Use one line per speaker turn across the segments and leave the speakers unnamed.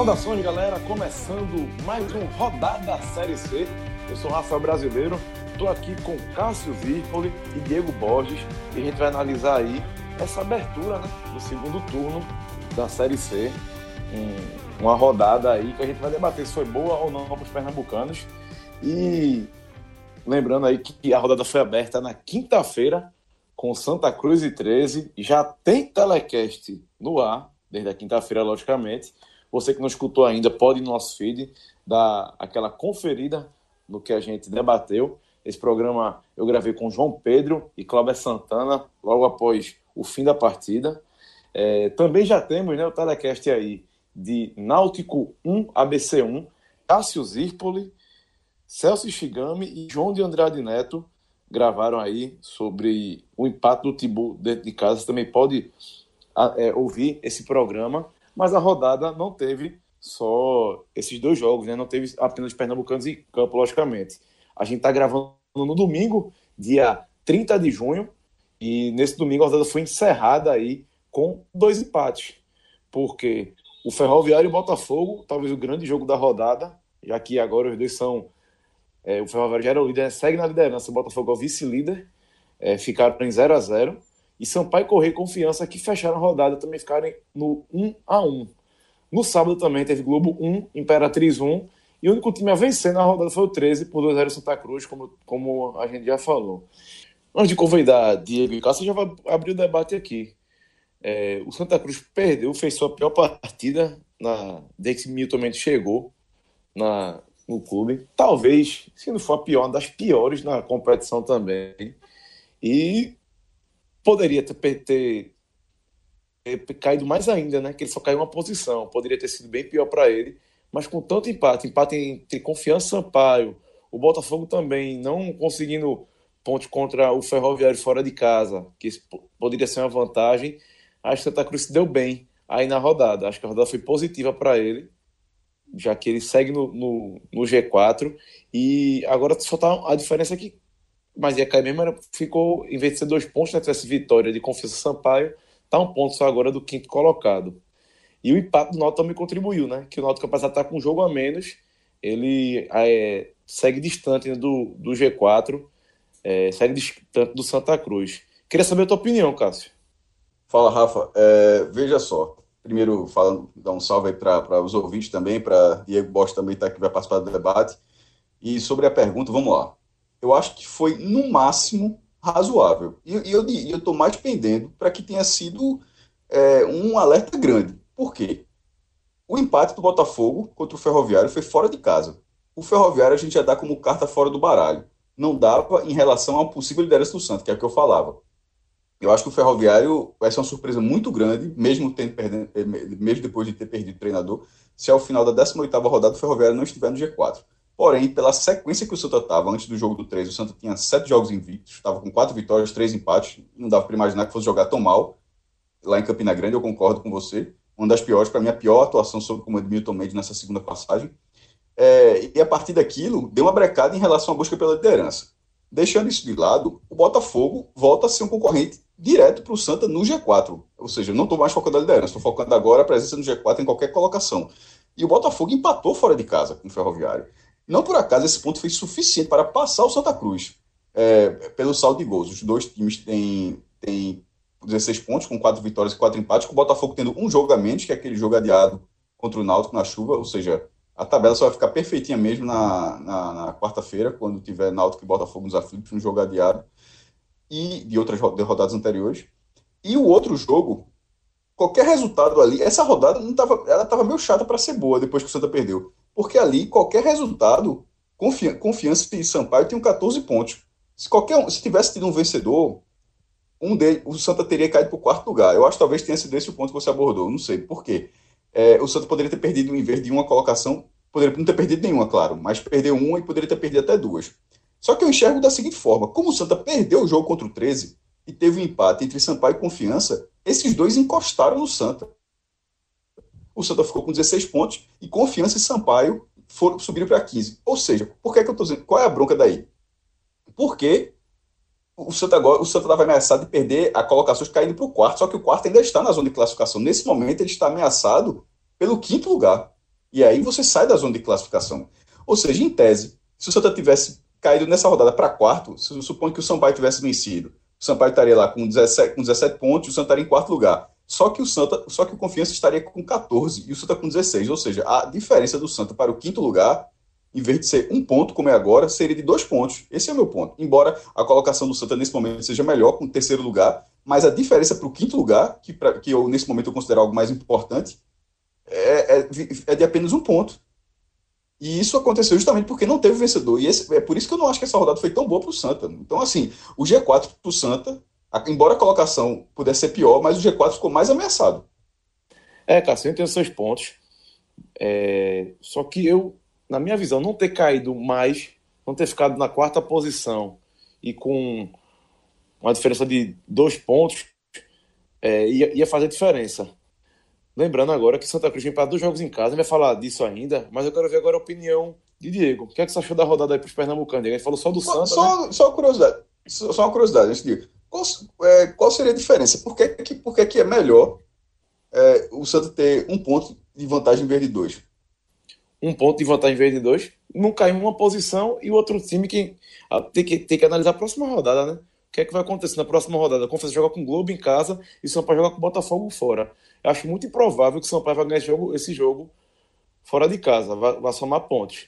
Saudações, galera! Começando mais um Rodada da Série C. Eu sou Rafael Brasileiro, estou aqui com Cássio Zirpoli e Diego Borges e a gente vai analisar aí essa abertura né, do segundo turno da Série C. Um, uma rodada aí que a gente vai debater se foi boa ou não para os pernambucanos. E lembrando aí que a rodada foi aberta na quinta-feira com Santa Cruz e 13. Já tem telecast no ar, desde a quinta-feira, logicamente. Você que não escutou ainda, pode ir no nosso feed, dar aquela conferida no que a gente debateu. Esse programa eu gravei com João Pedro e Cláudio Santana, logo após o fim da partida. É, também já temos né, o telecast aí de Náutico 1, ABC1, Cássio Zirpoli, Celso Shigami e João de Andrade Neto gravaram aí sobre o empate do Tibu dentro de casa. Você também pode é, ouvir esse programa mas a rodada não teve só esses dois jogos, né? Não teve apenas pernambucanos em campo, logicamente. A gente está gravando no domingo, dia 30 de junho, e nesse domingo a rodada foi encerrada aí com dois empates, porque o Ferroviário e o Botafogo, talvez o grande jogo da rodada, já que agora os dois são. É, o Ferroviário já era o líder, segue na liderança, o Botafogo é o vice-líder, é, ficaram em 0 a 0 e Sampaio Correia Confiança, que fecharam a rodada, também ficaram no 1 a 1 No sábado também teve Globo 1, Imperatriz 1, e o único time a vencer na rodada foi o 13, por 2 0 Santa Cruz, como, como a gente já falou. Antes de convidar Diego e Cássio, já vai abrir o debate aqui. É, o Santa Cruz perdeu, fez sua pior partida na, desde que Milton Mendes chegou na, no clube. Talvez, se não for a pior, uma das piores na competição também. E poderia ter, ter, ter, caído mais ainda, né? Que ele só caiu uma posição. Poderia ter sido bem pior para ele. Mas com tanto empate, empate entre Confiança e Sampaio, o Botafogo também não conseguindo ponte contra o Ferroviário fora de casa, que poderia ser uma vantagem. Acho que Santa Cruz se deu bem aí na rodada. Acho que a rodada foi positiva para ele, já que ele segue no, no, no, G4. E agora só tá a diferença é que mas ia cair mesmo, era, ficou, em vez de ser dois pontos, né, tivesse vitória de Confiança Sampaio, tá um ponto só agora do quinto colocado. E o empate do Náutico também contribuiu, né? Que o Náutico, apesar de estar com um jogo a menos, ele é, segue distante né, do, do G4, é, segue distante do Santa Cruz. Queria saber a tua opinião, Cássio.
Fala, Rafa. É, veja só. Primeiro, falando, dar um salve aí para os ouvintes também, para Diego Bosch também tá, que vai participar do debate. E sobre a pergunta, vamos lá eu acho que foi, no máximo, razoável. E, e eu estou mais pendendo para que tenha sido é, um alerta grande. Por quê? O empate do Botafogo contra o Ferroviário foi fora de casa. O Ferroviário a gente já dá como carta fora do baralho. Não dava em relação a uma possível liderança do Santos, que é o que eu falava. Eu acho que o Ferroviário vai ser uma surpresa muito grande, mesmo, tendo perdendo, eh, mesmo depois de ter perdido o treinador, se ao final da 18ª rodada o Ferroviário não estiver no G4. Porém, pela sequência que o Santa estava antes do jogo do 3, o Santa tinha sete jogos invictos, estava com quatro vitórias, três empates. Não dava para imaginar que fosse jogar tão mal. Lá em Campina Grande, eu concordo com você. Uma das piores, para mim, a pior atuação sobre o comando de Milton Mendes nessa segunda passagem. É, e a partir daquilo, deu uma brecada em relação à busca pela liderança. Deixando isso de lado, o Botafogo volta a ser um concorrente direto para o Santa no G4. Ou seja, eu não estou mais focando na liderança, estou focando agora a presença no G4 em qualquer colocação. E o Botafogo empatou fora de casa com o Ferroviário. Não por acaso esse ponto foi suficiente para passar o Santa Cruz é, pelo saldo de gols. Os dois times têm, têm 16 pontos, com quatro vitórias e quatro empates, com o Botafogo tendo um jogo a menos, que é aquele jogo adiado contra o Náutico na chuva, ou seja, a tabela só vai ficar perfeitinha mesmo na, na, na quarta-feira, quando tiver Náutico e Botafogo nos aflitos, um jogo adiado, e de outras rodadas anteriores. E o outro jogo, qualquer resultado ali, essa rodada não tava, ela estava meio chata para ser boa depois que o Santa perdeu porque ali qualquer resultado, confiança, confiança e Sampaio tem 14 pontos. Se qualquer um, se tivesse tido um vencedor, um dele, o Santa teria caído para o quarto lugar. Eu acho que talvez tenha sido esse o ponto que você abordou, não sei por quê. É, o Santa poderia ter perdido, em vez de uma colocação, poderia não ter perdido nenhuma, claro, mas perdeu uma e poderia ter perdido até duas. Só que eu enxergo da seguinte forma: como o Santa perdeu o jogo contra o 13 e teve um empate entre Sampaio e Confiança, esses dois encostaram no Santa. o Santa ficou com 16 pontos e Confiança e Sampaio foram, subiram para 15. Ou seja, por que, que eu estou dizendo? Qual é a bronca daí? Porque o Santa agora, o Santa estava ameaçado de perder a colocação caindo para o quarto, só que o quarto ainda está na zona de classificação. Nesse momento, ele está ameaçado pelo quinto lugar. E aí você sai da zona de classificação. Ou seja, em tese, se o Santa tivesse caído nessa rodada para quarto, se suponho que o Sampaio tivesse vencido, o Sampaio estaria lá com 17, com 17 pontos e o Santa estaria em quarto lugar. Só que o Santa, só que o Confiança estaria com 14 e o Santa com 16. Ou seja, a diferença do Santa para o quinto lugar, em vez de ser um ponto, como é agora, seria de dois pontos. Esse é o meu ponto. Embora a colocação do Santa nesse momento seja melhor, com o terceiro lugar, mas a diferença para o quinto lugar, que, pra, que eu nesse momento eu considero algo mais importante, é, é, é de apenas um ponto. E isso aconteceu justamente porque não teve vencedor. E esse, é por isso que eu não acho que essa rodada foi tão boa para o Santa. Então, assim, o G4 para o Santa embora a colocação pudesse ser pior, mas o G4 ficou mais ameaçado.
É, Cássio, tem os seus pontos. É, só que eu, na minha visão, não ter caído mais, não ter ficado na quarta posição e com uma diferença de dois pontos, é, ia, ia, fazer diferença. Lembrando agora que Santa Cruz vem para dois jogos em casa, vai falar disso ainda, mas eu quero ver agora a opinião de Diego. O que é que você achou da rodada aí para os Pernambucanos? Ele falou só do Santa.
Só,
né?
só uma curiosidade. Só, só uma curiosidade, antes de qual, é, qual seria a diferença? Por que, que, por que, que é melhor é, o Santa ter um ponto de vantagem em vez de dois?
Um ponto de vantagem em vez de dois? Não cai em uma posição e o outro time que tem que, tem que analisar a próxima rodada, né? O que é que vai acontecer na próxima rodada? A Confiança joga com o Globo em casa e o São Paulo joga com o Botafogo fora. Eu acho muito improvável que o São Paulo vai ganhar esse jogo, esse jogo fora de casa, vai, somar pontos.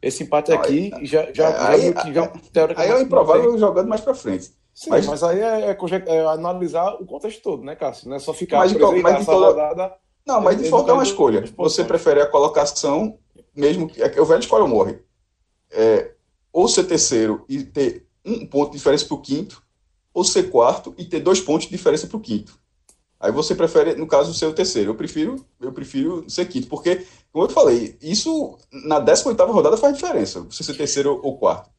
Esse empate aqui já, já,
é, aí, já, já, aí é improvável jogando mais para frente.
Sim, mas, mas aí é, é, é, analisar o contexto todo, né, Cássio? Não é só ficar
mas, por mas toda... rodada. Não, mas de forma é uma escolha. Você prefere a colocação, mesmo que. É o velho escolhe ou morre. É, ou ser terceiro e ter um ponto de diferença para o quinto, ou ser quarto e ter dois pontos de diferença para o quinto. Aí você prefere, no caso, ser o terceiro. Eu prefiro, eu prefiro ser quinto, porque, como eu falei, isso na 18 rodada faz diferença, você ser terceiro ou quarto.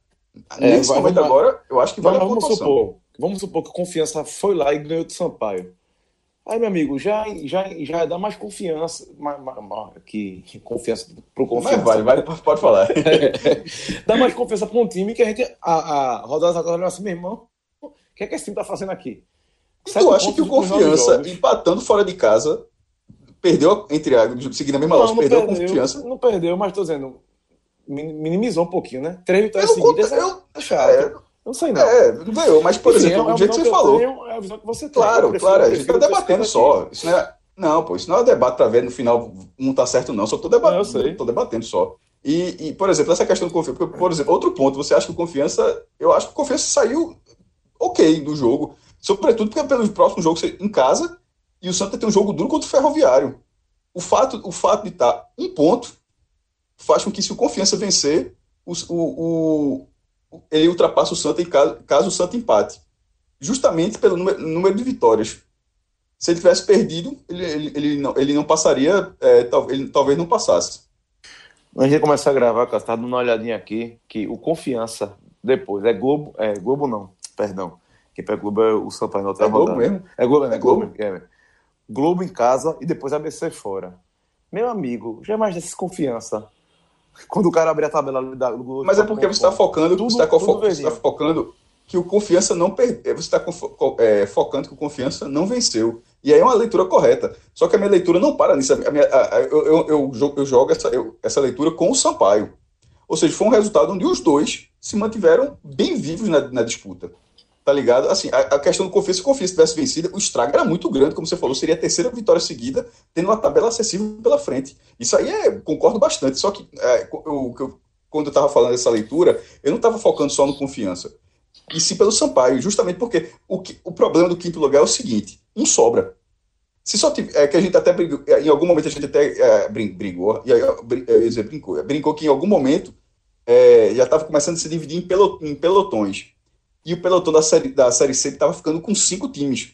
É, Nesse vai, momento vamos, agora, eu acho que vai
vamos, vamos supor, vamos supor que a confiança foi lá e ganhou do Sampaio. Aí, meu amigo, já, já, já dá mais confiança. Mais, mais, que confiança pro confiança.
Mas vale, vale, pode falar.
dá mais confiança para um time que a gente. A, a rodada atrás assim, meu irmão, o que é que esse time tá fazendo aqui?
Tu acha que o confiança, empatando fora de casa, perdeu, entre a, seguindo a mesma lógica, perdeu, perdeu a confiança?
Não perdeu, mas tô dizendo, minimizou um pouquinho, né? Três vitórias seguidas
eu,
é, é chato. É,
não sei, não. É, ganhou, mas, por Enfim, exemplo, é, o jeito que você falou. Tenho,
é a visão que você
tem. Claro, claro, a gente fica debatendo só. Isso não, é, não, pô, isso não é um debate para ver no final um tá certo, não. Só tô debatendo, não, tô debatendo só. E, e, por exemplo, essa questão do confiança, por exemplo, outro ponto, você acha que o confiança. Eu acho que o confiança saiu ok do jogo. Sobretudo porque pelo próximo jogo em casa e o Santa tem um jogo duro contra o Ferroviário. O fato, o fato de estar tá um ponto faz com que, se o Confiança vencer, o, o, o ele ultrapasse o Santa em caso, caso o Santa empate. Justamente pelo número, número de vitórias. Se ele tivesse perdido, ele, ele, ele, não, ele não passaria, é, tal, ele talvez não passasse.
Antes de começar a gravar, cara, dando uma olhadinha aqui, que o Confiança, depois, é Globo, é Globo não, perdão. Quem pega Globo é o Sampaio na outra
é Globo mesmo?
É Globo, é, é Globo. Globo. É. Globo em casa e depois ABC fora. Meu amigo, jamais desconfiança. Quando o cara abrir a tabela da
Globo. Mas é porque você está focando, tudo, você está fo tá focando que o confiança não perdeu. Você está é, focando que o confiança não venceu. E aí é uma leitura correta. Só que a minha leitura não para nisso. A minha, a, a, eu, eu, eu, eu, jogo essa, essa leitura com o Sampaio. Ou seja, foi um resultado onde os dois se mantiveram bem vivos na, na disputa. Tá ligado? Assim, a, a questão do Confiança, se o Confiança tivesse vencido, o estrago era muito grande, como você falou, seria a terceira vitória seguida, tendo uma tabela acessível pela frente. Isso aí é, concordo bastante. Só que é, eu, eu, quando eu estava falando dessa leitura, eu não estava focando só no Confiança. E sim pelo Sampaio, justamente porque o, que, o problema do quinto lugar é o seguinte: um sobra. Se só tiver, é que a gente até brigou, é, em algum momento a gente até é, brigou, e aí, brincou, brincou que em algum momento é, já estava começando a se dividir em, em pelotões e o pelotão da série, da série C estava ficando com cinco times.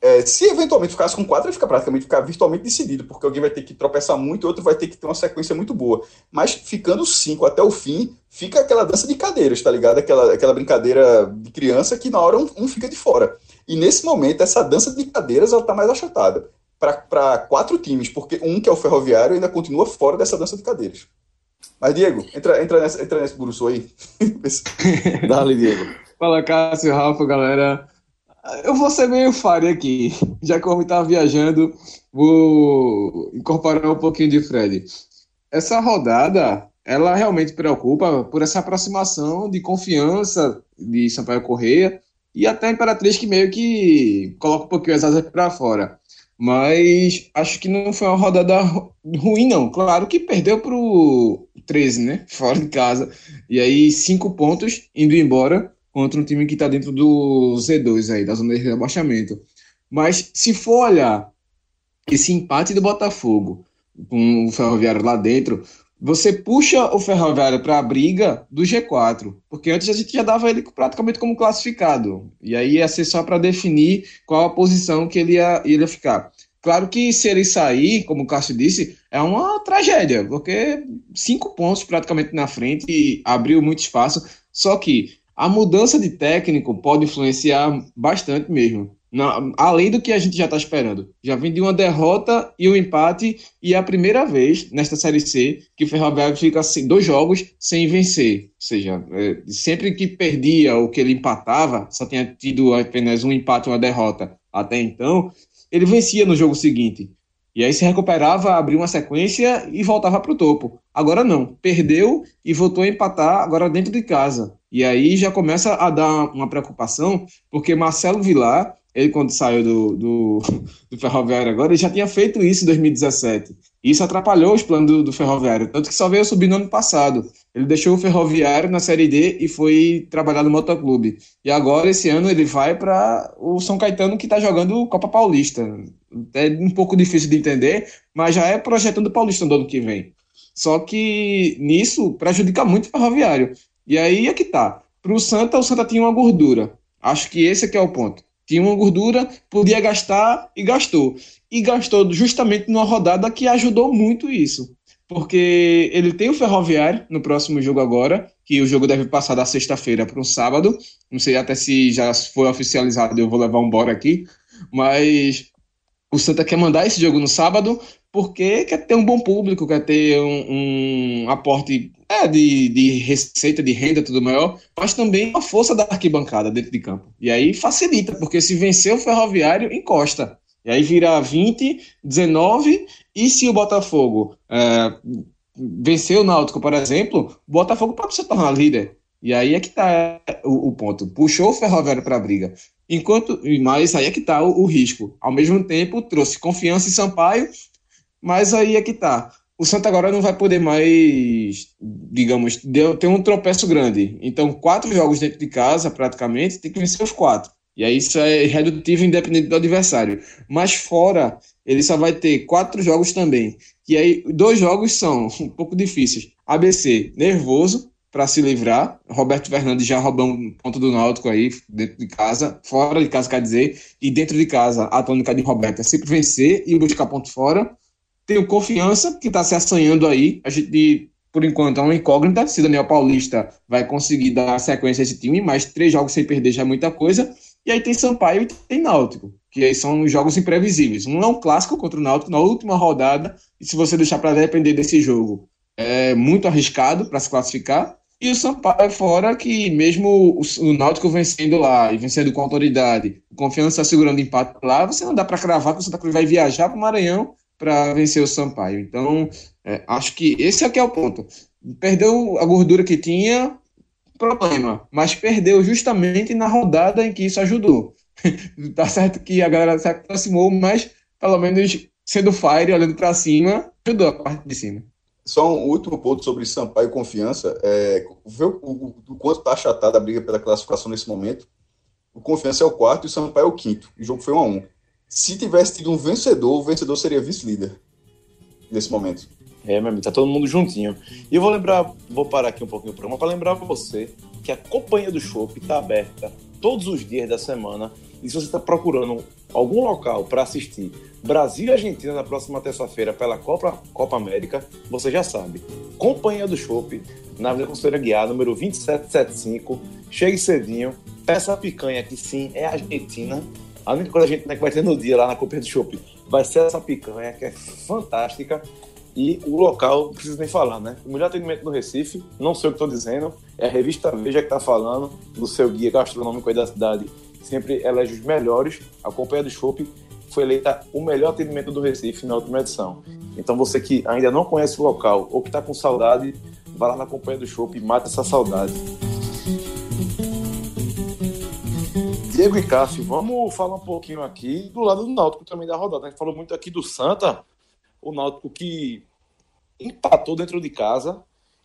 É, se eventualmente ficasse com quatro, ele fica praticamente ficar virtualmente decidido, porque alguém vai ter que tropeçar muito e outro vai ter que ter uma sequência muito boa. Mas ficando cinco até o fim, fica aquela dança de cadeiras, tá ligado? Aquela, aquela brincadeira de criança que na hora um, um fica de fora. E nesse momento, essa dança de cadeiras ela tá mais achatada. para quatro times, porque um, que é o Ferroviário, ainda continua fora dessa dança de cadeiras. Mas, Diego, entra, entra, nessa, entra nesse buruçu aí.
Dale, Diego.
Fala, Cássio, Rafa, galera. Eu vou ser meio fare aqui. Já que o homem tá viajando, vou incorporar um pouquinho de Fred. Essa rodada, ela realmente preocupa por essa aproximação de confiança de Sampaio Correia e até a Imperatriz que meio que coloca um pouquinho as asas para fora. Mas acho que não foi uma rodada ruim, não. Claro que perdeu para o 13, né? Fora de casa. E aí, cinco pontos indo embora contra um time que está dentro do Z2 aí, da zona de rebaixamento. Mas se for olhar esse empate do Botafogo com o Ferroviário lá dentro, você puxa o Ferroviário para a briga do G4, porque antes a gente já dava ele praticamente como classificado, e aí ia ser só para definir qual a posição que ele ia, ia ficar. Claro que se ele sair, como o Cássio disse, é uma tragédia, porque cinco pontos praticamente na frente abriu muito espaço. Só que a mudança de técnico pode influenciar bastante mesmo além do que a gente já está esperando. Já vem de uma derrota e um empate, e é a primeira vez nesta Série C que o Ferroviário fica assim, dois jogos sem vencer. Ou seja, é, sempre que perdia ou que ele empatava, só tinha tido apenas um empate e uma derrota até então, ele vencia no jogo seguinte. E aí se recuperava, abria uma sequência e voltava para o topo. Agora não, perdeu e voltou a empatar agora dentro de casa. E aí já começa a dar uma preocupação, porque Marcelo Vilar ele quando saiu do, do, do, Ferroviário agora, ele já tinha feito isso em 2017. E isso atrapalhou os planos do, do, Ferroviário, tanto que só veio subir no ano passado. Ele deixou o Ferroviário na Série D e foi trabalhar no Motoclube. E agora, esse ano, ele vai para o São Caetano, que está jogando Copa Paulista. É um pouco difícil de entender, mas já é projetando o Paulista no ano que vem. Só que nisso prejudica muito o Ferroviário. E aí é que tá. Para o Santa, o Santa tinha uma gordura. Acho que esse aqui é o ponto tinha uma gordura, podia gastar e gastou. E gastou justamente numa rodada que ajudou muito isso. Porque ele tem o Ferroviário no próximo jogo agora, que o jogo deve passar da sexta-feira para um sábado. Não sei até se já foi oficializado, eu vou levar um bora aqui. Mas o Santa quer mandar esse jogo no sábado porque quer ter um bom público, quer ter um, um aporte é, de, de receita, de renda, tudo maior, mas também a força da arquibancada dentro de campo. E aí facilita, porque se vencer o Ferroviário, encosta. E aí vira 20, 19, e se o Botafogo é, vencer o Náutico, por exemplo, o Botafogo pode se tornar líder. E aí é que está o, o, ponto. Puxou o Ferroviário para a briga. Enquanto, mas aí é que está o, o, risco. Ao mesmo tempo, trouxe confiança em Sampaio, mas aí é que está o Santa agora não vai poder mais, digamos, deu, tem um tropeço grande. Então, quatro jogos dentro de casa, praticamente, tem que vencer os quatro. E aí isso é redutivo independente do adversário. Mas fora, ele só vai ter quatro jogos também. E aí, dois jogos são um pouco difíceis. ABC, nervoso para se livrar. Roberto Fernandes já roubou um ponto do Náutico aí, dentro de casa. Fora de casa, quer dizer. E dentro de casa, a tônica de Roberto é sempre vencer e buscar ponto fora. Tenho confiança que está se assanhando aí. A gente, por enquanto, é uma incógnita se Daniel Paulista vai conseguir dar sequência a esse time, mas três jogos sem perder já é muita coisa. E aí tem Sampaio e tem Náutico, que aí são jogos imprevisíveis. Um é um clássico contra o Náutico na última rodada, e se você deixar para depender desse jogo, é muito arriscado para se classificar. E o Sampaio fora que mesmo o, Náutico vencendo lá e vencendo com autoridade, confiança segurando empate lá, você não dá para cravar que o Santa Cruz vai viajar para o Maranhão para vencer o Sampaio. Então, é, acho que esse aqui é o ponto. Perdeu a gordura que tinha, problema, mas perdeu justamente na rodada em que isso ajudou. tá certo que a galera se aproximou, mas pelo menos sendo fire, olhando para cima, ajudou a parte de cima.
Só um último ponto sobre Sampaio e confiança. É, ver o, o, o quanto está achatada a briga pela classificação nesse momento. O Confiança é o quarto e o Sampaio é o quinto. O jogo foi 1 a 1 se tivesse tido um vencedor, o vencedor seria vice-líder nesse momento.
É, meu amigo, tá todo mundo juntinho. E eu vou lembrar, vou parar aqui um pouquinho o programa para lembrar você que a Companhia do Chopp está aberta todos os dias da semana. E se você está procurando algum local para assistir Brasil e Argentina na próxima terça-feira pela Copa, Copa América, você já sabe. Companhia do Chopp, na Avenida Conselheira Guiar, número 2775. Chegue cedinho, peça a picanha que sim, é argentina A única coisa que a gente né, vai ter no dia lá na Copa do Shopping vai ser essa picanha, que é fantástica. E o local, não preciso nem falar, né? O melhor atendimento no Recife, não sei o que estou dizendo, é a revista Veja que está falando do seu guia gastronômico aí da cidade. Sempre elege os melhores. A Companhia do Shopping foi eleita o melhor atendimento do Recife na última edição. Então você que ainda não conhece o local ou que está com saudade, vá lá na Companhia do Shopping e mata essa saudade. Diego e Cássio, vamos falar um pouquinho aqui do lado do Náutico também da rodada. A gente falou muito aqui do Santa, o Náutico que empatou dentro de casa.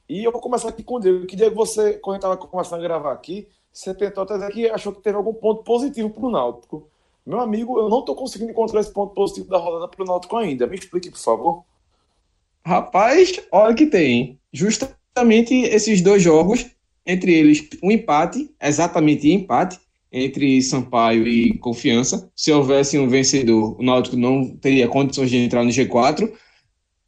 E eu vou começar aqui com o Diego. Que Diego, você, quando estava começando a gravar aqui, você tentou até que achou que teve algum ponto positivo para o Náutico. Meu amigo, eu não estou conseguindo encontrar esse ponto positivo da rodada para o Náutico ainda. Me explique, por favor.
Rapaz, olha que tem. Justamente esses dois jogos, entre eles um empate, exatamente empate, entre Sampaio e Confiança. Se houvesse um vencedor, o Náutico não teria condições de entrar no G4.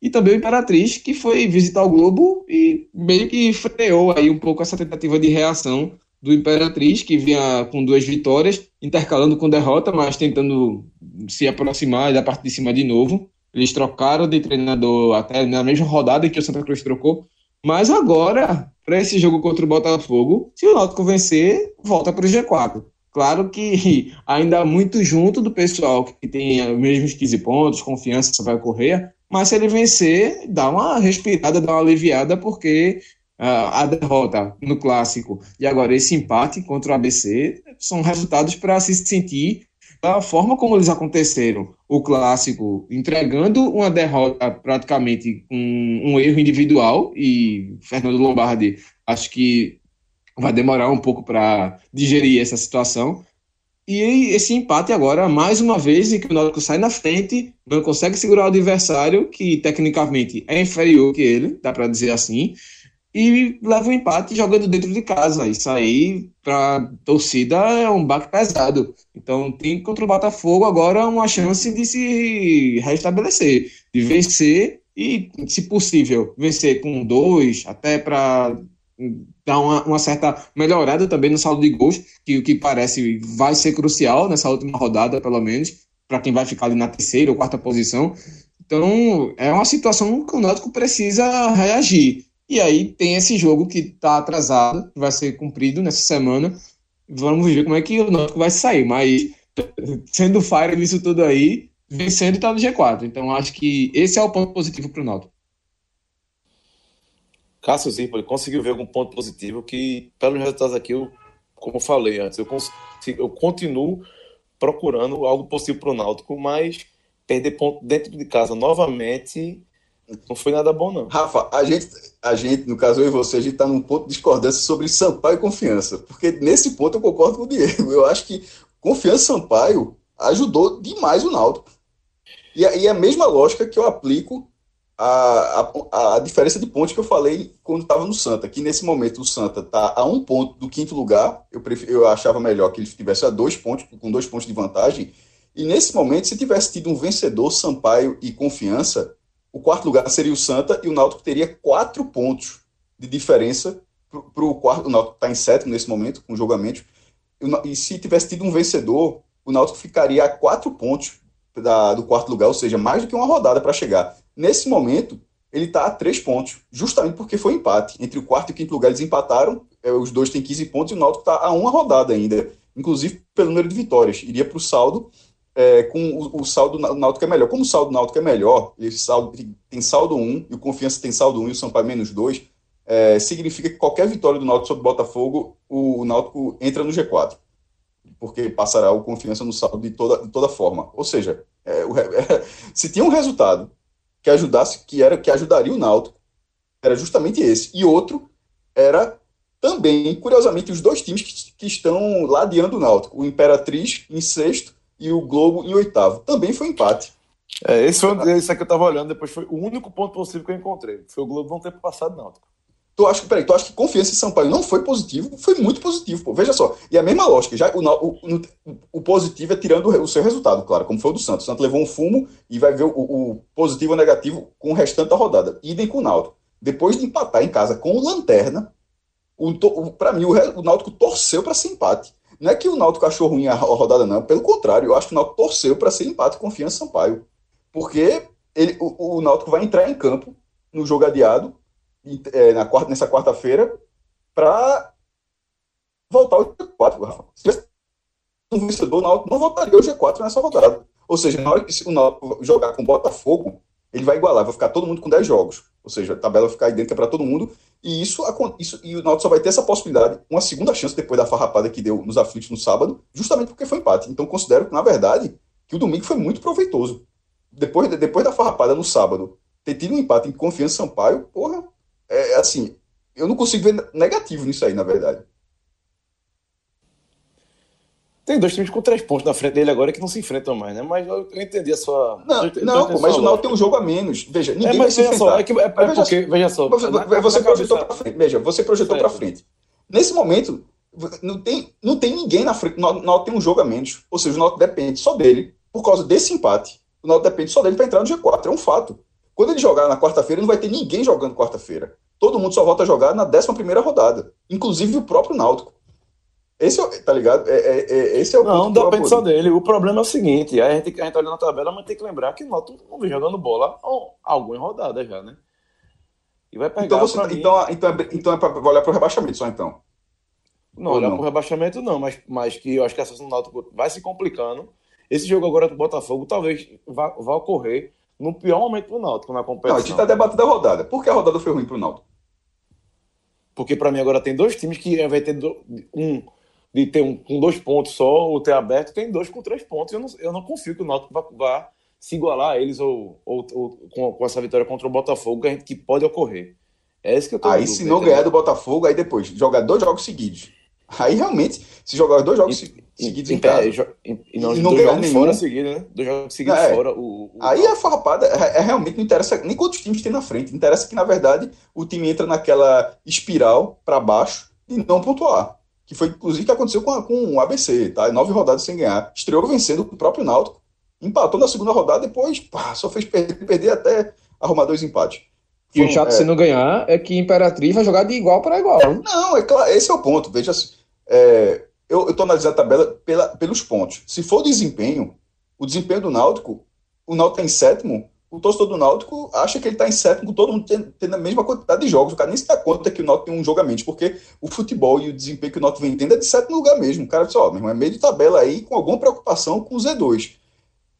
E também o Imperatriz, que foi visitar o Globo e meio que freou aí um pouco essa tentativa de reação do Imperatriz, que vinha com duas vitórias, intercalando com derrota, mas tentando se aproximar da parte de cima de novo. Eles trocaram de treinador até na mesma rodada que o Santa Cruz trocou. Mas agora, para esse jogo contra o Botafogo, se o Náutico vencer, volta para o G4. Claro que ainda muito junto do pessoal que tem os mesmos 15 pontos, confiança vai correr, mas se ele vencer, dá uma respirada, dá uma aliviada, porque a derrota no clássico e agora esse empate contra o ABC são resultados para se sentir da forma como eles aconteceram. O clássico entregando uma derrota praticamente com um, um erro individual, e Fernando Lombardi acho que vai demorar um pouco para digerir essa situação. E esse empate agora, mais uma vez, em que o Náutico sai na frente, não consegue segurar o adversário, que tecnicamente é inferior que ele, dá para dizer assim, e leva o um empate jogando dentro de casa. Isso aí, para torcida, é um baque pesado. Então, tem contra o Botafogo agora uma chance de se restabelecer, de vencer e, se possível, vencer com dois, até para dar uma, uma, certa melhorada também no saldo de gols, que o que parece vai ser crucial nessa última rodada, pelo menos, para quem vai ficar ali na terceira ou quarta posição. Então, é uma situação que o Náutico precisa reagir. E aí tem esse jogo que está atrasado, que vai ser cumprido nessa semana. Vamos ver como é que o Náutico vai sair, mas sendo Fire nisso tudo aí, vencendo está no G4. Então, acho que esse é o ponto positivo para o Náutico.
Cássio Zirpoli conseguiu ver algum ponto positivo que, pelos resultados aqui, eu, como falei antes, eu, consigo, eu continuo procurando algo possível para o Náutico, mas perder ponto dentro de casa novamente não foi nada bom, não.
Rafa, a gente, a gente no caso eu e você, a gente está num ponto de discordância sobre Sampaio e confiança, porque nesse ponto eu concordo com o Diego. Eu acho que confiança Sampaio ajudou demais o Náutico. E, e a mesma lógica que eu aplico a, a, a, diferença de pontos que eu falei quando estava no Santa, que nesse momento o Santa está a um ponto do quinto lugar, eu, prefiro, eu achava melhor que ele estivesse a dois pontos, com dois pontos de vantagem, e nesse momento, se tivesse tido um vencedor, Sampaio e Confiança, o quarto lugar seria o Santa e o Náutico teria quatro pontos de diferença para o quarto, o Náutico está em sétimo nesse momento, com julgamento, e se tivesse tido um vencedor, o Náutico ficaria a quatro pontos da, do quarto lugar, ou seja, mais do que uma rodada para chegar. Nesse momento, ele está a três pontos, justamente porque foi empate. Entre o quarto e o quinto lugar, eles empataram, é, os dois têm 15 pontos e o Náutico está a uma rodada ainda, inclusive pelo número de vitórias. Iria para o saldo, é, com o, o saldo do Náutico é melhor. Como o saldo do Náutico é melhor, ele saldo, tem saldo 1, e o Confiança tem saldo 1 e o Sampaio menos 2, é, significa que qualquer vitória do Náutico sobre o Botafogo, o, o Náutico entra no G4 porque passará o confiança no saldo de toda, de toda forma. Ou seja, é, o, é, se tinha um resultado que ajudasse, que era que ajudaria o Náutico, era justamente esse. E outro era também, curiosamente, os dois times que, que estão ladeando o Náutico, o Imperatriz em sexto e o Globo em oitavo. Também foi empate.
É, esse foi esse aqui que eu estava olhando, depois foi o único ponto possível que eu encontrei. Foi o Globo não ter passado Náutico.
Tu acha, peraí, tu acha que confiança em Sampaio não foi positivo? Foi muito positivo, pô. Veja só. E a mesma lógica, já o, o, o positivo é tirando o, seu resultado, claro, como foi o do Santos. O Santos levou um fumo e vai ver o, o positivo ou negativo com o restante da rodada. Idem com o Náutico. Depois de empatar em casa com o Lanterna, para mim, o, o Náutico torceu para ser empate. Não é que o Náutico achou ruim a rodada, não. Pelo contrário, eu acho que o Náutico torceu para ser empate confiança Sampaio. Porque ele, o, o Náutico vai entrar em campo no jogo adiado, é, na quarta, nessa quarta-feira, para voltar ao G4, Rafa. Se tivesse um vencedor, o Náutico não voltaria ao G4 nessa rodada. Ou seja, na hora que o Náutico jogar com Botafogo, ele vai igualar, vai ficar todo mundo com 10 jogos. Ou seja, a tabela vai ficar idêntica para todo mundo. E isso, isso e o Náutico só vai ter essa possibilidade, uma segunda chance depois da farrapada que deu nos aflitos no sábado, justamente porque foi empate. Então considero na verdade, que o domingo foi muito proveitoso. Depois, depois da farrapada no sábado, ter tido um empate em confiança Sampaio, porra, é assim, eu não consigo ver negativo nisso aí, na verdade.
Tem dois times com três pontos na frente dele agora que não se enfrentam mais, né? Mas eu, eu entendi a sua.
Não,
eu,
não pô, mas o Náutico tem um jogo a menos. Veja, ninguém é,
mas
vai
veja só, é, que, é, é porque, veja só.
Você, na, você na projetou para frente. Veja, você projetou para frente. Nesse momento, não tem, não tem ninguém na frente. O Náutico tem um jogo a menos. Ou seja, o Náutico depende só dele. Por causa desse empate, o Náutico depende só dele para entrar no G4. É um fato. Quando ele jogar na quarta-feira, não vai ter ninguém jogando quarta-feira. Todo mundo só volta a jogar na 11 primeira rodada. Inclusive o próprio Náutico. Esse é, tá ligado? É, é, é, esse é o
Não, depende só dele. O problema é o seguinte: a gente, a gente olha na tabela, mas tem que lembrar que o Náutico não vem jogando bola há algumas rodadas já, né?
E vai pegar. Então, você, mim... então, então, é, então é para olhar para o rebaixamento só, então?
Não, olhar para o rebaixamento não, mas, mas que eu acho que a situação do Náutico vai se complicando. Esse jogo agora do Botafogo talvez vá, vá ocorrer no pior momento do Náutico na competição. Não, a
gente está debatendo a rodada. Por que a rodada foi ruim para o Náutico?
Porque para mim agora tem dois times que vai ter um de ter um com dois pontos só ou ter aberto, tem dois com três pontos. Eu não, eu não confio que o Náutico vá, vá se igualar a eles ou, ou, ou com, com, essa vitória contra o Botafogo, que, que pode ocorrer. É isso que eu tô
Aí, se não ganhar do Botafogo, aí depois jogar dois jogos seguidos. Aí realmente, se jogar dois jogos e, seguidos em, em casa.
E, e, não, e não ganhar nenhum. fora seguido, né? Dois jogos seguidos é, fora. O,
o... Aí a farrapada é, é, realmente não interessa nem quantos times tem na frente. Interessa que, na verdade, o time entra naquela espiral para baixo e não pontuar que foi inclusive o que aconteceu com, a, com o ABC, tá? Nove rodadas sem ganhar. Estreou vencendo o próprio Náutico, empatou na segunda rodada, depois pá, só fez perder, perder até arrumar dois empates.
E o chato é... se não ganhar é que Imperatriz vai jogar de igual para igual.
Não, é claro, esse é o ponto. Veja, é, eu estou analisando a tabela pela, pelos pontos. Se for desempenho, o desempenho do Náutico, o Náutico está em sétimo, o torcedor do Náutico acha que ele está em sétimo com todo mundo tendo, a mesma quantidade de jogos. O cara nem se dá conta que o Náutico tem um jogo a menos, porque o futebol e o desempenho que o Náutico vem tendo é de sétimo lugar mesmo. O cara disse, ó, meu irmão, é meio de tabela aí com alguma preocupação com o Z2.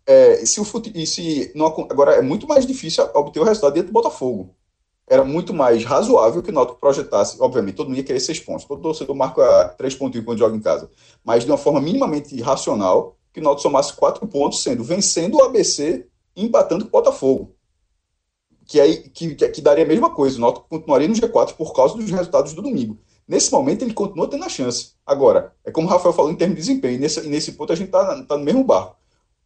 É, se o fute... e se não... Agora, é muito mais difícil obter o resultado dentro do Botafogo. Era muito mais razoável que o Náutico projetasse, obviamente, todo mundo ia querer seis pontos. Todo torcedor marca três pontos quando joga em casa. Mas de uma forma minimamente racional, que o Náutico somasse quatro pontos, sendo vencendo o ABC empatando com o Botafogo. Que, aí, que, que, daria a mesma coisa. O Náutico continuaria no G4 por causa dos resultados do domingo. Nesse momento, ele continua tendo a chance. Agora, é como o Rafael falou em termos de desempenho, e nesse, nesse ponto a gente está tá no mesmo barco.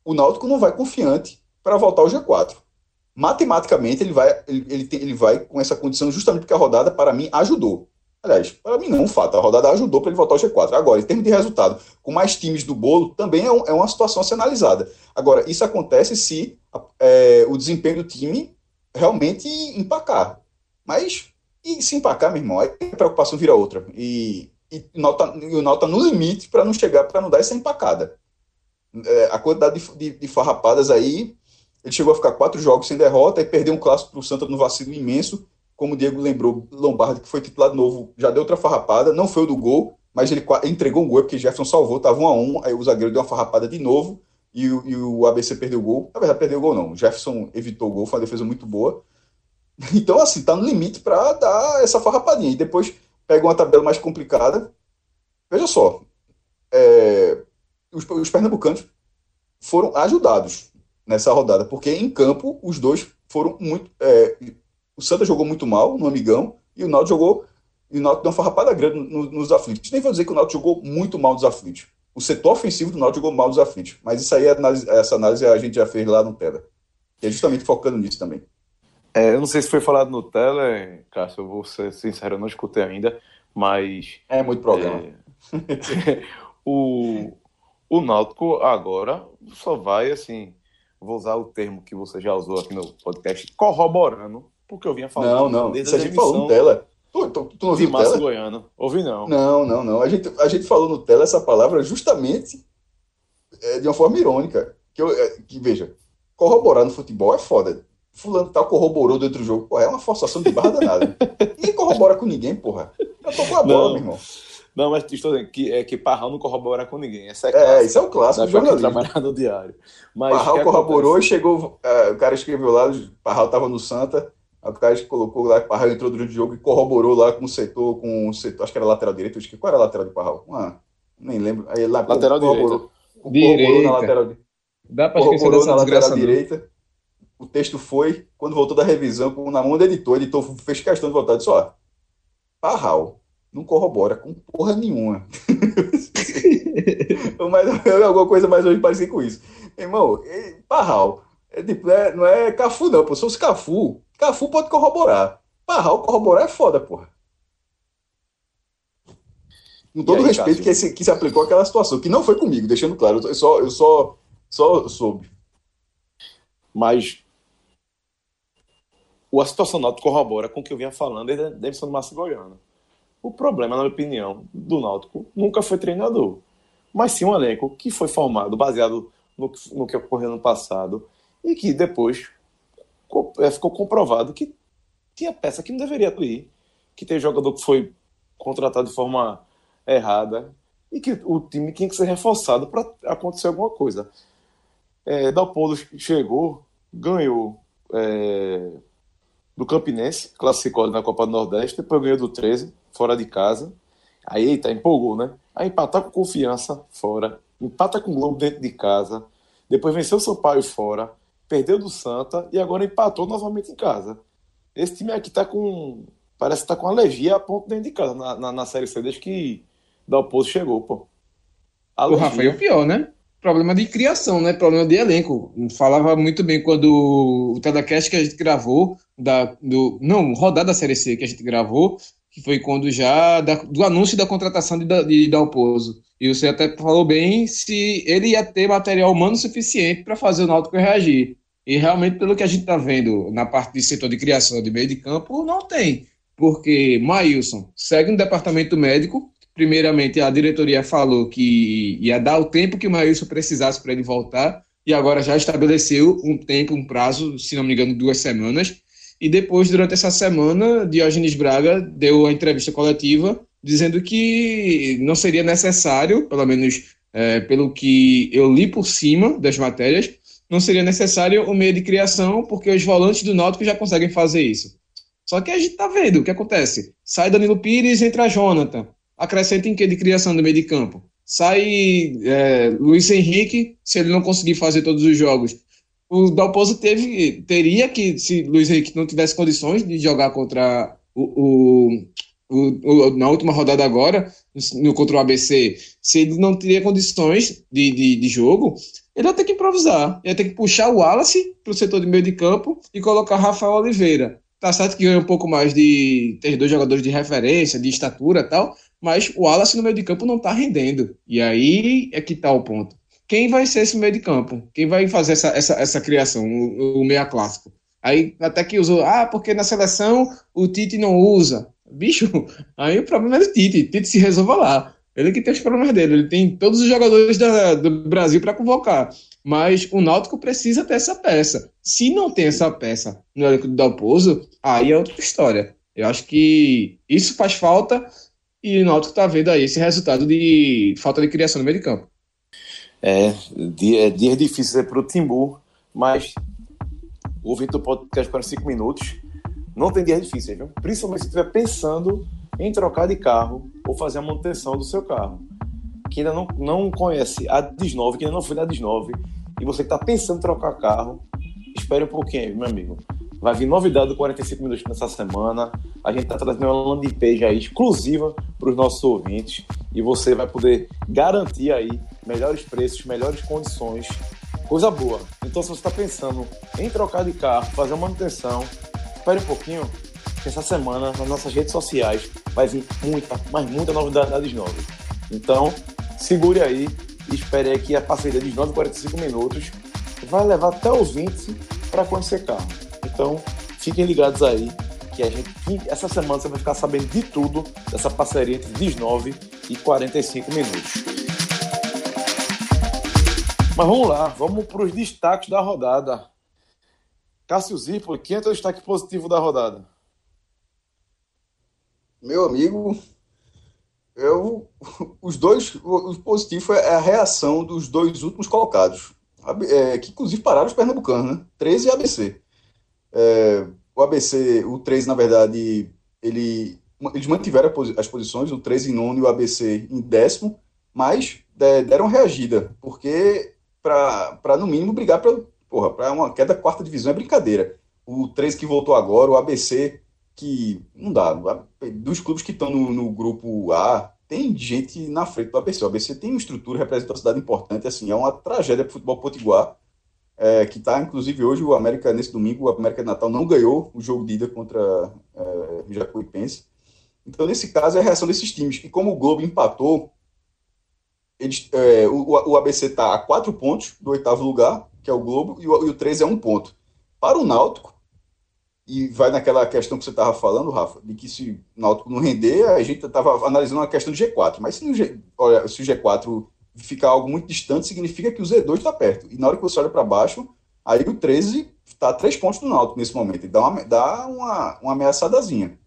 O Náutico não vai confiante para voltar ao G4. Matematicamente, ele vai, ele, ele, tem, ele vai com essa condição justamente porque a rodada, para mim, ajudou. Aliás, para mim não, um fato. A rodada ajudou para ele voltar ao G4. Agora, em termos de resultado, com mais times do bolo, também é, um, é uma situação a ser analisada. Agora, isso acontece se é, o desempenho do time realmente empacar. Mas, e se empacar, meu irmão, aí a preocupação vira outra. E, e, nota, e o Nota no limite para não chegar, para não dar essa empacada. É, a quantidade de, de, de, farrapadas aí, ele chegou a ficar quatro jogos sem derrota e perdeu um clássico para o Santa no vacilo imenso como o Diego lembrou, Lombardi, que foi titular novo, já deu outra farrapada, não foi o do gol, mas ele entregou um gol, porque Jefferson salvou, estava um a um, aí o zagueiro deu uma farrapada de novo, e o, e o ABC perdeu o gol. Na verdade, perdeu o gol não, o Jefferson evitou o gol, foi uma defesa muito boa. Então, assim, tá no limite para dar essa farrapadinha. E depois pega uma tabela mais complicada. Veja só, é, os, os pernambucanos foram ajudados nessa rodada, porque em campo os dois foram muito. É, o Santa jogou muito mal no Amigão e o Náutico jogou e o Náutico deu uma farrapada grande nos, nos aflitos. Nem vou dizer que o Náutico jogou muito mal nos aflitos. O setor ofensivo do Náutico jogou mal nos aflitos. Mas isso aí, essa análise a gente já fez lá no Tela. E é justamente focando nisso também.
É, eu não sei se foi falado no Tela, Cássio, eu vou ser sincero, eu não escutei ainda, mas...
É muito problema.
É, o, o Náutico agora só vai, assim, vou usar o termo que você já usou aqui no podcast, corroborando porque eu vinha falando.
Não, não. Desde Isso a gente falou dela. Tu, tu, tu não ouviu Márcio
Goiano. Ouvi não.
Não, não, não. A gente, a gente falou no Tela essa palavra justamente é, de uma forma irônica. Que, eu, é, que, veja, corroborar no futebol é foda. Fulano tal corroborou dentro do jogo. Porra, é uma forçação de barra danada. Ninguém corrobora com ninguém, porra. Eu tô com a bola, não. meu irmão.
Não, mas estou dizendo que, é, que Parral não corrobora com ninguém. Essa é,
é isso é o clássico do jornalismo.
trabalhar no diário.
Mas Parral corroborou e chegou. É, o cara escreveu lá, Parral estava no Santa. O cara colocou lá, Parral entrou durante o jogo e corroborou lá com o setor, com o setor, acho que era lateral direito. Acho que qual era a lateral de Parral? Ah, nem lembro. Aí lá,
lateral corroborou,
direita. Corroborou
na lateral,
Dá pra
na lateral direita. O texto foi, quando voltou da revisão, na mão do editor, o editor fez questão de voltar e disse: ó, Parral não corrobora com porra nenhuma. Mas alguma coisa mais ou menos parecida com isso. Irmão, Parral, é, é, não é Cafu, não, pô. Se fosse Cafu, Cafu pode corroborar. Parral corroborar é foda, porra. Com todo o respeito que, esse, que se aplicou àquela situação, que não foi comigo, deixando claro. Eu só, eu só, só soube.
Mas a situação Náutico corrobora com o que eu vinha falando desde a demissão do Márcio Goiano. O problema, na minha opinião, do Náutico nunca foi treinador, mas sim um elenco que foi formado baseado no, no que ocorreu no passado e que depois ficou comprovado que tinha peça que não deveria ir, que tem jogador que foi contratado de forma errada e que o time tinha que ser reforçado para acontecer alguma coisa. É, Dalpolo chegou, ganhou é, do Campinense, classificou na Copa do Nordeste, depois ganhou do 13, fora de casa. Aí, eita, empolgou, né? Aí empatar com confiança fora, empata com o Globo dentro de casa, depois venceu o Sampaio fora, perdeu do Santa e agora empatou novamente em casa. Esse time aqui tá com. Parece que tá com alergia a ponto dentro de casa na, na, na Série C desde que Dalpozo chegou, pô.
Alergia. O Rafael é o pior, né? Problema de criação, né? Problema de elenco. Falava muito bem quando o telecast que a gente gravou, da, do, não, rodada da Série C que a gente gravou, que foi quando já da, do anúncio da contratação de, de Dalpozo. E você até falou bem se ele ia ter material humano suficiente para fazer o Náutico reagir. E realmente, pelo que a gente está vendo na parte de setor de criação de meio de campo, não tem. Porque Maílson segue no departamento médico, Primeiramente, a diretoria falou que ia dar o tempo que o Maílson precisasse para ele voltar, e agora já estabeleceu um tempo, um prazo, se não me engano, duas semanas. E depois, durante essa semana, Diógenes Braga deu a entrevista coletiva dizendo que não seria necessário, pelo menos é, pelo que eu li por cima das matérias, não seria necessário o meio de criação, porque os volantes do Náutico já conseguem fazer isso. Só que a gente tá vendo o que acontece. Sai Danilo Pires, entra Jonathan acrescenta em que de criação do meio de campo? Sai é, Luiz Henrique, se ele não conseguir fazer todos os jogos. O Dalpozo teve, teria que, se Luiz Henrique não tivesse condições de jogar contra o, o, o, na última rodada agora, no, contra o ABC, se ele não teria condições de, de, de jogo, ele ia ter que improvisar. Ia ter que puxar o Wallace para o setor de meio de campo e colocar Rafael Oliveira. Tá certo que ganha um pouco mais de ter dois jogadores de referência, de estatura tal, mas o Wallace no meio de campo não está rendendo. E aí é que está o ponto. Quem vai ser esse meio de campo? Quem vai fazer essa, essa, essa criação, o, o meia clássico? Aí até que usou, ah, porque na seleção o Tite não usa. Bicho, aí o problema é do Tite. Tite se resolva lá. Ele que tem os problemas dele. Ele tem todos os jogadores da, do Brasil para convocar. Mas o Náutico precisa ter essa peça. Se não tem essa peça no elenco do Dalpozo, aí é outra história. Eu acho que isso faz falta e o Náutico está vendo aí esse resultado de falta de criação no meio de campo.
É, dia, dia difícil para o Timbu, mas o podcast 45 minutos, não tem dia difícil, viu? Principalmente se estiver pensando em trocar de carro ou fazer a manutenção do seu carro. Que ainda não, não conhece a Dis9, que ainda não foi da Dis9, e você que está pensando em trocar carro, espere um pouquinho, meu amigo. Vai vir novidade do 45 minutos nessa semana. A gente está trazendo uma landing page aí exclusiva para os nossos ouvintes e você vai poder garantir aí melhores preços, melhores condições, coisa boa. Então, se você está pensando em trocar de carro, fazer uma manutenção, espere um pouquinho, que essa semana nas nossas redes sociais vai vir muita, mas muita novidade novas. Então, segure aí e espere aí que a parceria de 9 45 minutos vai levar até os 20 para conhecer carro. Então, fiquem ligados aí que a gente, essa semana você vai ficar sabendo de tudo dessa parceria entre 19 e 45 minutos. Mas vamos lá, vamos para os destaques da rodada. Cássio Zipoli, quem é o destaque positivo da rodada?
Meu amigo, eu, os dois, o positivo é a reação dos dois últimos colocados, é, que inclusive pararam os pernambucanos, né? 13 e ABC. É, o ABC, o 13, na verdade, ele, eles mantiveram as posições, o 13 em nono e o ABC em décimo, mas deram reagida, porque para, no mínimo, brigar para uma queda da quarta divisão é brincadeira. O 13 que voltou agora, o ABC, que não dá. Dos clubes que estão no, no grupo A, tem gente na frente do ABC. O ABC tem uma estrutura, representa uma cidade importante, assim, é uma tragédia para o futebol potiguar, é, que está, inclusive, hoje o América, nesse domingo, o América de Natal não ganhou o jogo de ida contra é, o Jacuipense. Então, nesse caso, é a reação desses times. E como o Globo empatou, eles, é, o, o, ABC está a quatro pontos do oitavo lugar, que é o Globo, e o, e o 13 é um ponto. Para o Náutico, e vai naquela questão que você estava falando, Rafa, de que se o Náutico não render, a gente estava analisando uma questão do G4. Mas se, G, olha, se o G4 ficar algo muito distante, significa que o Z2 está perto. E na hora que você olha para baixo, aí o 13 está a três pontos do Náutico nesse momento. E dá uma, dá uma, uma ameaçadazinha.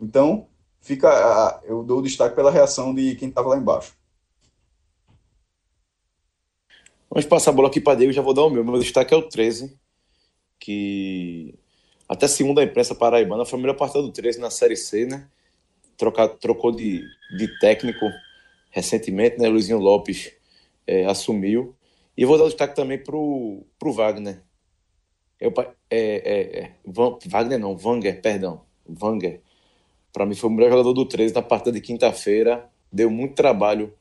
Então, fica eu dou destaque pela reação de quem estava lá embaixo.
Vamos passar a bola aqui para Diego, já vou dar o meu. Meu destaque é o 13, que até segundo a imprensa paraibana, foi a melhor partida do 13 na Série C, né? Trocar, trocou de, de técnico recentemente, né? Luizinho Lopes é, assumiu. E vou dar o destaque também pro, pro Wagner. Eu, é, é, é, Van, Wagner não, Vanger, perdão. Vanger. Para mim foi o melhor jogador do 13 na partida de quinta-feira. Deu muito trabalho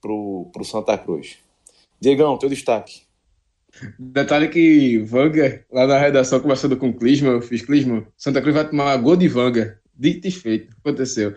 pro, pro Santa Cruz. Diegão, teu destaque.
Detalhe que Vanga, lá na redação, conversando com o Clisman, eu fiz Clisman, Santa Cruz vai tomar gol de Vanga. Dito e feito, aconteceu.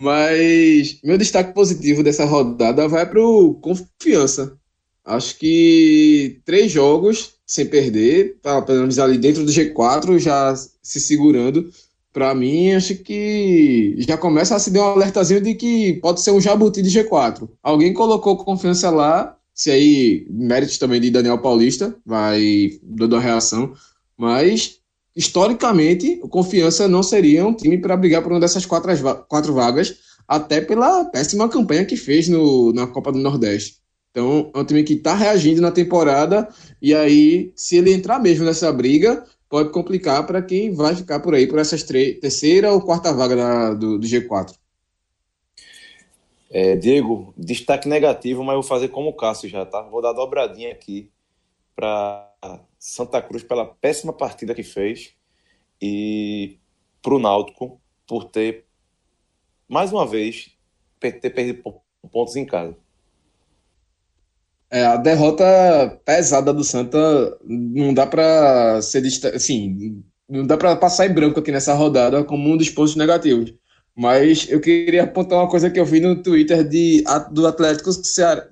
Mas meu destaque positivo dessa rodada vai para o Confiança. Acho que três jogos sem perder, tá, pelo menos ali dentro do G4, já se segurando. Para mim, acho que já começa a se dar um alertazinho de que pode ser um jabuti de G4. Alguém colocou confiança lá se aí, méritos também de Daniel Paulista, vai dando a reação, mas historicamente, o Confiança não seria um time para brigar por uma dessas quatro, quatro vagas, até pela péssima campanha que fez no, na Copa do Nordeste. Então, é um time que está reagindo na temporada, e aí, se ele entrar mesmo nessa briga, pode complicar para quem vai ficar por aí, por essas três, terceira ou quarta vaga da, do, do G4.
É, Diego, destaque negativo, mas eu vou fazer como o Cássio já, tá? Vou dar dobradinha aqui para Santa Cruz pela péssima partida que fez e para o Náutico por ter, mais uma vez, ter perdido pontos em casa.
É, a derrota pesada do Santa não dá para ser assim, não dá para passar em branco aqui nessa rodada como um dos pontos negativos. Mas eu queria apontar uma coisa que eu vi no Twitter de, do Atlético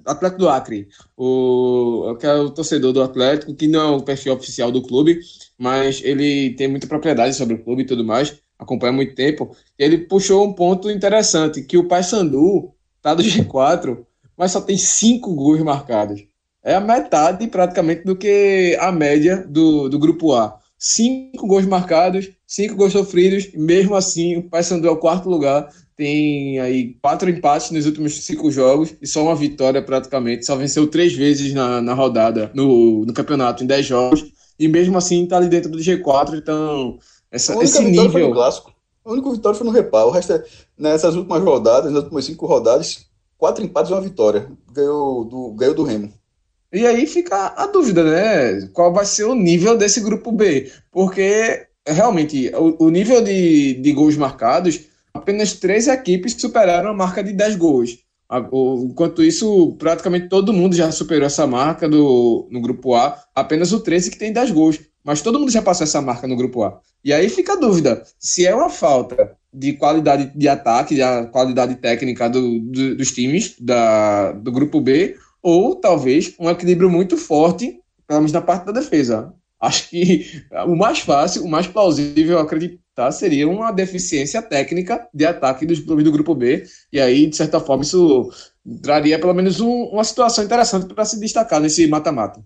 Atlético do Acre, o, que é o torcedor do Atlético, que não é o perfil oficial do clube, mas ele tem muita propriedade sobre o clube e tudo mais, acompanha muito tempo. Ele puxou um ponto interessante, que o Paysandu tá do G4, mas só tem cinco gols marcados. É a metade praticamente do que a média do, do grupo A cinco gols marcados, cinco gols sofridos, e mesmo assim o Paysandu é o quarto lugar, tem aí quatro empates nos últimos cinco jogos e só uma vitória praticamente, só venceu três vezes na, na rodada, no, no campeonato, em dez jogos, e mesmo assim tá ali dentro do G4, então essa, esse nível... Foi
no clássico. A única vitória foi no reparo, o resto é, nessas últimas rodadas, nas últimas cinco rodadas, quatro empates e uma vitória, ganhou do, ganhou do Remo.
E aí fica a dúvida, né? Qual vai ser o nível desse grupo B? Porque realmente o, o nível de, de gols marcados, apenas três equipes superaram a marca de 10 gols. Enquanto isso, praticamente todo mundo já superou essa marca do, no grupo A, apenas o 13 que tem 10 gols. Mas todo mundo já passou essa marca no grupo A. E aí fica a dúvida: se é uma falta de qualidade de ataque, de qualidade técnica do, do, dos times da, do grupo B, ou talvez um equilíbrio muito forte, pelo menos na parte da defesa. Acho que o mais fácil, o mais plausível, eu acredito, tá? Seria uma deficiência técnica de ataque dos clubes do grupo B, e aí, de certa forma, isso traria pelo menos um, uma situação interessante para se destacar nesse mata-mata.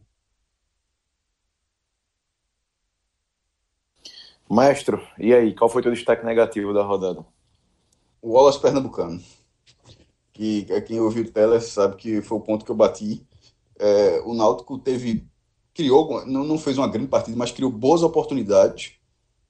Maestro, e aí, qual foi o teu destaque negativo da rodada?
O Wallace Pernambucano. Que é quem ouviu o Teles sabe que foi o ponto que eu bati. É, o Náutico teve. Criou, não, não fez uma grande partida, mas criou boas oportunidades.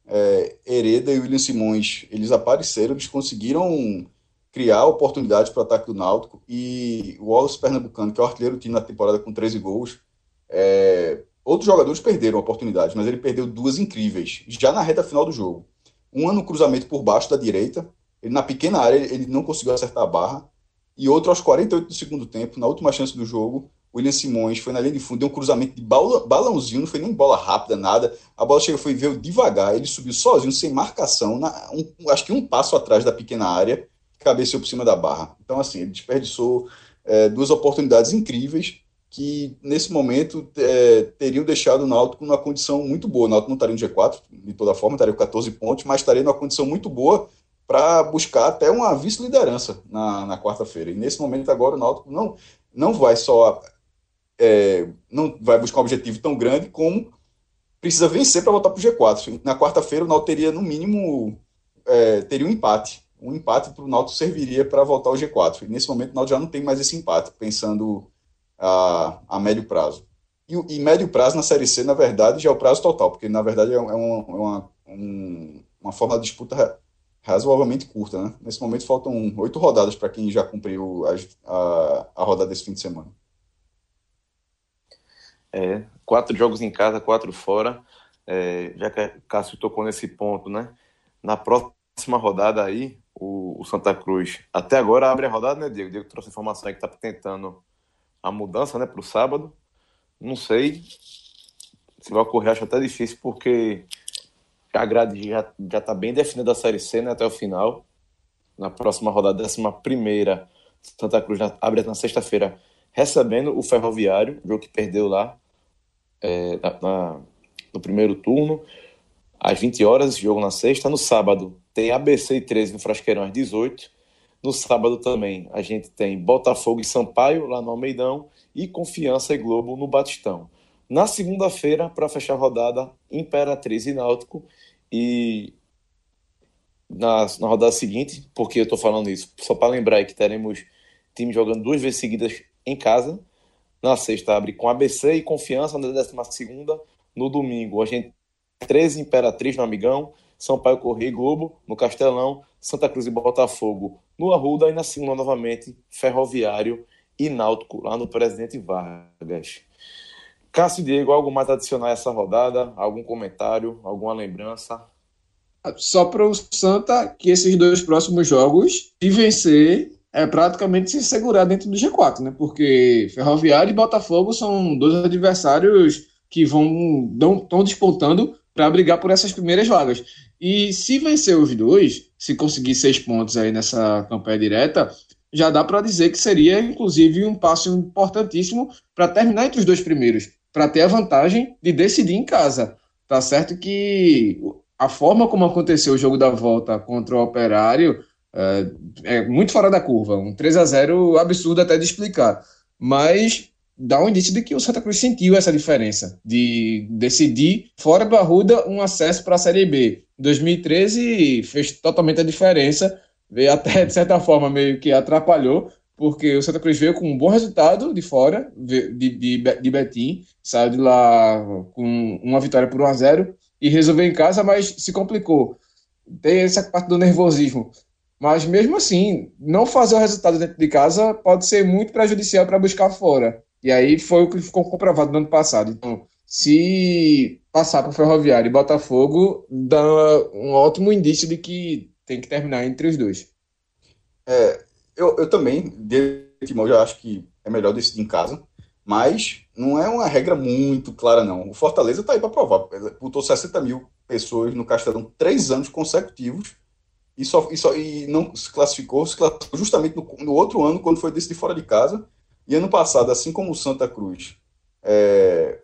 É, Hereda e William Simões, eles apareceram, eles conseguiram criar oportunidades para o ataque do Náutico. E o Wallace Pernambucano, que é o artilheiro do time na temporada com 13 gols, é, Outros jogadores perderam oportunidades, mas ele perdeu duas incríveis, já na reta final do jogo. Uma no cruzamento por baixo da direita, ele na pequena área ele não conseguiu acertar a barra, e outro aos 48 do segundo tempo, na última chance do jogo, William Simões foi na linha de fundo, deu um cruzamento de bala, balãozinho, não foi nem bola rápida, nada. A bola chegou, foi veio devagar, ele subiu sozinho, sem marcação, na, um, acho que um passo atrás da pequena área, cabeceou por cima da barra. Então, assim, ele desperdiçou é, duas oportunidades incríveis que nesse momento é, teriam deixado o Náutico numa condição muito boa. O Náutico não estaria no G4, de toda forma, estaria com 14 pontos, mas estaria numa condição muito boa para buscar até uma vice-liderança na, na quarta-feira. E nesse momento agora o Náutico não, não vai só é, não vai buscar um objetivo tão grande como precisa vencer para voltar para o G4. Na quarta-feira o Náutico teria no mínimo é, teria um empate. Um empate para o Náutico serviria para voltar ao G4. E nesse momento o Náutico já não tem mais esse empate, pensando a, a médio prazo. E, e, médio prazo na Série C, na verdade, já é o prazo total, porque na verdade é, é uma, é uma, um, uma forma de disputa razoavelmente curta. Né? Nesse momento faltam oito rodadas para quem já cumpriu a, a, a rodada desse fim de semana.
É, quatro jogos em casa, quatro fora. É, já que o Cássio tocou nesse ponto, né? Na próxima rodada aí, o, o, Santa Cruz, até agora abre a rodada, né, Diego? Diego trouxe informação aí que está tentando a mudança né, para o sábado. Não sei se vai ocorrer, acho até difícil, porque a grade já está bem definida a Série C né, até o final. Na próxima rodada, décima primeira, Santa Cruz abre na sexta-feira, recebendo o Ferroviário, jogo que perdeu lá é, na, na, no primeiro turno. Às 20 horas, jogo na sexta. No sábado, tem ABC e 13 no Frasqueirão às 18 no sábado também a gente tem Botafogo e Sampaio lá no Almeidão e Confiança e Globo no Batistão. Na segunda-feira, para fechar a rodada, Imperatriz e Náutico. E na, na rodada seguinte, porque eu estou falando isso, só para lembrar que teremos time jogando duas vezes seguidas em casa. Na sexta abre com ABC e Confiança, na décima segunda. No domingo a gente 13 Imperatriz no Amigão, Sampaio Correia e Globo no Castelão, Santa Cruz e Botafogo no Arruda e na segunda novamente Ferroviário e Náutico lá no Presidente Vargas. Cássio Diego, algo mais adicionar essa rodada? Algum comentário, alguma lembrança?
Só para o Santa que esses dois próximos jogos, se vencer, é praticamente se segurar dentro do G4, né? Porque Ferroviário e Botafogo são dois adversários que vão estão despontando para brigar por essas primeiras vagas. E se vencer os dois, se conseguir seis pontos aí nessa campanha direta, já dá para dizer que seria, inclusive, um passo importantíssimo para terminar entre os dois primeiros, para ter a vantagem de decidir em casa. Tá certo que a forma como aconteceu o jogo da volta contra o Operário é, é muito fora da curva, um 3 a 0 absurdo até de explicar. Mas dá um indício de que o Santa Cruz sentiu essa diferença, de decidir fora do Arruda um acesso para a Série B. 2013 fez totalmente a diferença, veio até de certa forma meio que atrapalhou, porque o Santa Cruz veio com um bom resultado de fora, de, de, de Betim, saiu de lá com uma vitória por 1 a 0 e resolveu em casa, mas se complicou. Tem essa parte do nervosismo. Mas mesmo assim, não fazer o resultado dentro de casa pode ser muito prejudicial para buscar fora. E aí foi o que ficou comprovado no ano passado. Então, se passar para o Ferroviário e Botafogo, dá um ótimo indício de que tem que terminar entre os dois.
É, eu, eu também, de antemão, já acho que é melhor decidir em casa, mas não é uma regra muito clara, não. O Fortaleza está aí para provar. Ele botou 60 mil pessoas no Castelão três anos consecutivos e, só, e, só, e não se classificou, se classificou justamente no, no outro ano, quando foi decidir fora de casa e ano passado, assim como o Santa Cruz é,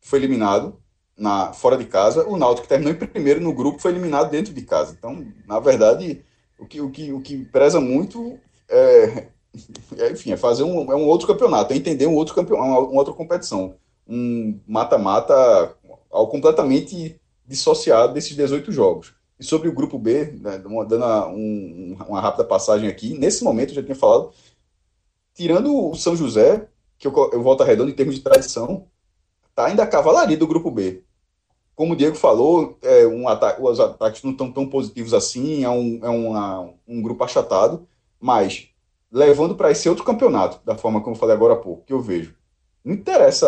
foi eliminado na, fora de casa, o Náutico que terminou em primeiro no grupo foi eliminado dentro de casa. Então, na verdade, o que, o que, o que preza muito é, é enfim, é fazer um, é um outro campeonato, é entender um outro campeonato, uma, uma outra competição. Um mata-mata completamente dissociado desses 18 jogos. E sobre o grupo B, né, dando um, uma rápida passagem aqui, nesse momento eu já tinha falado, tirando o São José, que eu, eu volto a redondo em termos de tradição, tá ainda a cavalaria do grupo B. Como o Diego falou, é, um ataque, os ataques não estão tão positivos assim, é, um, é uma, um grupo achatado, mas levando para esse outro campeonato, da forma como eu falei agora há pouco, que eu vejo. Não interessa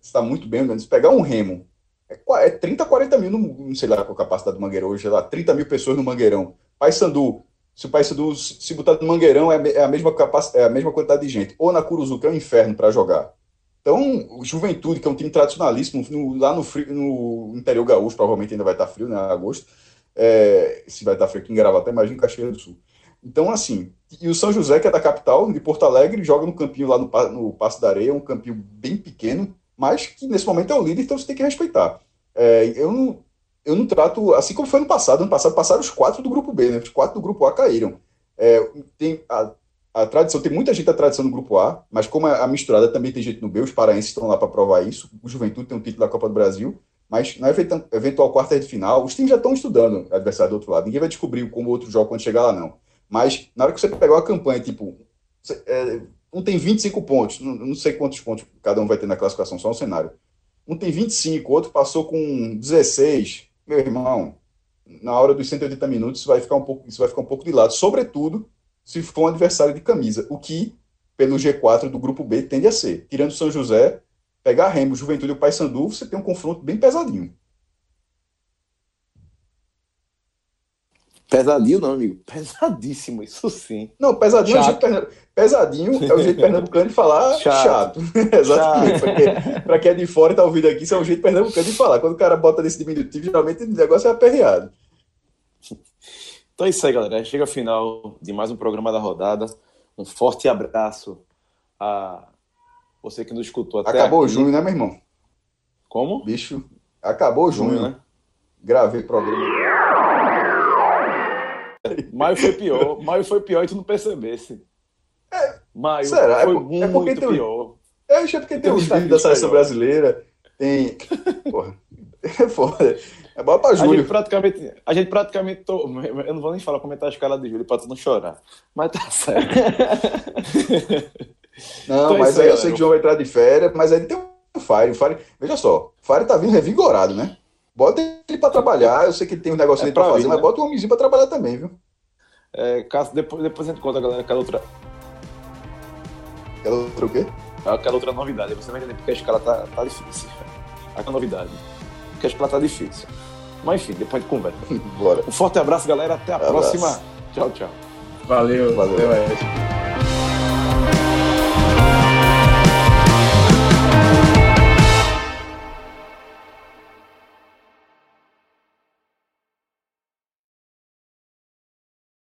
se está muito bem, se pegar um remo é, é 30, 40 mil, não sei lá qual a capacidade do Mangueirão hoje, sei lá, 30 mil pessoas no Mangueirão. Paysandu, se o Paysandu se botar no Mangueirão, é, é, a mesma capacidade, é a mesma quantidade de gente. Ou na Curuzu, que é um inferno para jogar. Então, Juventude, que é um time tradicionalíssimo, no, lá no, frio, no interior gaúcho, provavelmente ainda vai estar frio, né, agosto. É, se vai estar frio aqui em Gravata, imagina Cachoeira do Sul. Então, assim, e o São José, que é da capital, de Porto Alegre, joga no campinho lá no, no Passo da Areia, um campinho bem pequeno, mas que nesse momento é o líder, então você tem que respeitar. É, eu, não, eu não trato, assim como foi no passado, no passado passaram os quatro do grupo B, né? Os quatro do grupo A caíram. É, tem a, a tradição, tem muita gente da tradição no grupo A, mas como a, a misturada também tem gente no B, os paraenses estão lá para provar isso. O Juventude tem um título da Copa do Brasil, mas na eventual quarta de final, os times já estão estudando o adversário do outro lado. Ninguém vai descobrir como o outro joga quando chegar lá, não. Mas na hora que você pegar uma campanha, tipo, é, um tem 25 pontos, não, não sei quantos pontos cada um vai ter na classificação, só um cenário. Um tem 25, outro passou com 16. Meu irmão, na hora dos 180 minutos, isso vai ficar um pouco, isso vai ficar um pouco de lado, sobretudo se for um adversário de camisa, o que pelo G4 do grupo B tende a ser. Tirando São José, pegar Remo, Juventude e o Paysandu, você tem um confronto bem pesadinho.
Pesadinho não, amigo. Pesadíssimo, isso sim.
Não, pesadinho é, o jeito, pesadinho é o jeito pernambucano de falar chato. chato. Exatamente. Pra quem é de fora e tá ouvindo aqui, isso é o jeito pernambucano de falar. Quando o cara bota nesse diminutivo, geralmente o negócio é aperreado.
Então é isso aí, galera. Chega ao final de mais um programa da rodada. Um forte abraço a você que nos escutou até
Acabou
aqui.
o junho, né, meu irmão?
Como?
Bicho, acabou o junho, junho né? Gravei programa.
Maio foi pior. Maio foi pior e tu não percebesse.
É, Maio será? foi é, muito é porque tem, pior. É, acho é porque tem, tem os vídeos da seleção brasileira. Tem. Porra. É foda. É bom pra Júlio.
A gente praticamente. A gente praticamente. Tô, eu não vou nem falar comentar a escala de Júlio pra tu não chorar. Mas tá certo.
não, então, mas aí eu sei que o João vai entrar de férias, mas aí tem um Fire. O Fire. Veja só, o Fire tá vindo revigorado, né? Bota ele para trabalhar. Eu sei que ele tem um negócio é para fazer, vir, mas né? bota o homenzinho para trabalhar também, viu?
É, caso, depois, depois a gente conta, galera, aquela outra.
Aquela outra o quê?
Aquela outra novidade. Você vai entender porque a escala tá, tá difícil. Aquela novidade. Porque a escala tá difícil. Mas enfim, depois a gente conversa.
Bora.
Um forte abraço, galera. Até a abraço. próxima. Tchau, tchau.
Valeu. Valeu. Até mais.